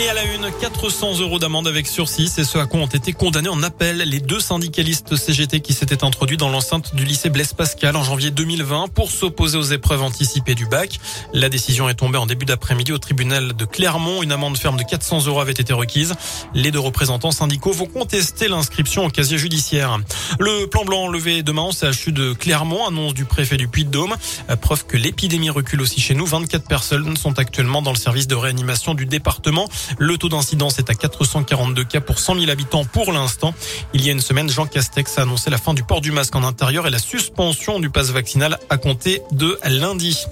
Et à la une, 400 euros d'amende avec sursis. C'est ce à quoi ont été condamnés en appel les deux syndicalistes CGT qui s'étaient introduits dans l'enceinte du lycée Blaise Pascal en janvier 2020 pour s'opposer aux épreuves anticipées du bac. La décision est tombée en début d'après-midi au tribunal de Clermont. Une amende ferme de 400 euros avait été requise. Les deux représentants syndicaux vont contester l'inscription au casier judiciaire. Le plan blanc levé demain au CHU de Clermont, annonce du préfet du Puy-de-Dôme. Preuve que l'épidémie recule aussi chez nous. 24 personnes sont actuellement dans le service de réanimation du département. Le taux d'incidence est à 442 cas pour 100 000 habitants pour l'instant. Il y a une semaine, Jean Castex a annoncé la fin du port du masque en intérieur et la suspension du passe vaccinal à compter de lundi.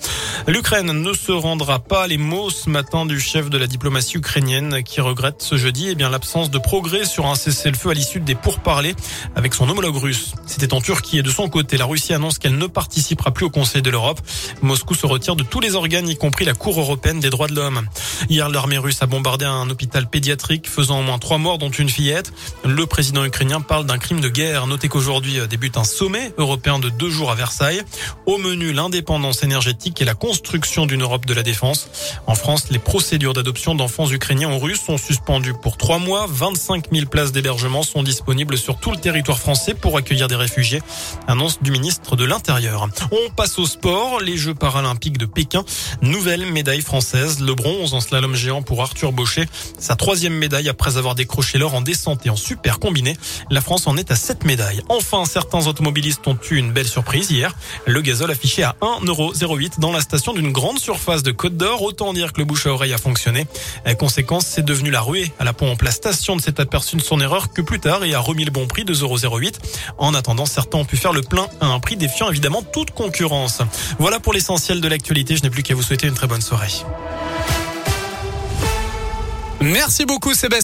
L'Ukraine ne se rendra pas. Les mots ce matin du chef de la diplomatie ukrainienne qui regrette ce jeudi eh bien l'absence de progrès sur un cessez-le-feu à l'issue des pourparlers avec son homologue russe. C'était en Turquie et de son côté, la Russie annonce qu'elle ne participera plus au Conseil de l'Europe. Moscou se retire de tous les organes, y compris la Cour européenne des droits de l'homme. Hier, l'armée russe a bombardé un hôpital pédiatrique faisant au moins trois morts dont une fillette. Le président ukrainien parle d'un crime de guerre. Notez qu'aujourd'hui débute un sommet européen de deux jours à Versailles. Au menu, l'indépendance énergétique et la construction d'une Europe de la défense. En France, les procédures d'adoption d'enfants ukrainiens ou russes sont suspendues pour trois mois. 25 000 places d'hébergement sont disponibles sur tout le territoire français pour accueillir des réfugiés. Annonce du ministre de l'Intérieur. On passe au sport. Les Jeux paralympiques de Pékin. Nouvelle médaille française. Le bronze en slalom géant pour Arthur Baucher. Sa troisième médaille après avoir décroché l'or en descente et en super combiné. La France en est à sept médailles. Enfin, certains automobilistes ont eu une belle surprise hier. Le gazole affiché à 1,08€ dans la station d'une grande surface de Côte d'Or. Autant dire que le bouche à oreille a fonctionné. Conséquence, c'est devenu la ruée à la pompe. La station ne s'est aperçue de son erreur que plus tard et a remis le bon prix de 0,08. En attendant, certains ont pu faire le plein à un prix défiant évidemment toute concurrence. Voilà pour l'essentiel de l'actualité. Je n'ai plus qu'à vous souhaiter une très bonne soirée. Merci beaucoup Sébastien.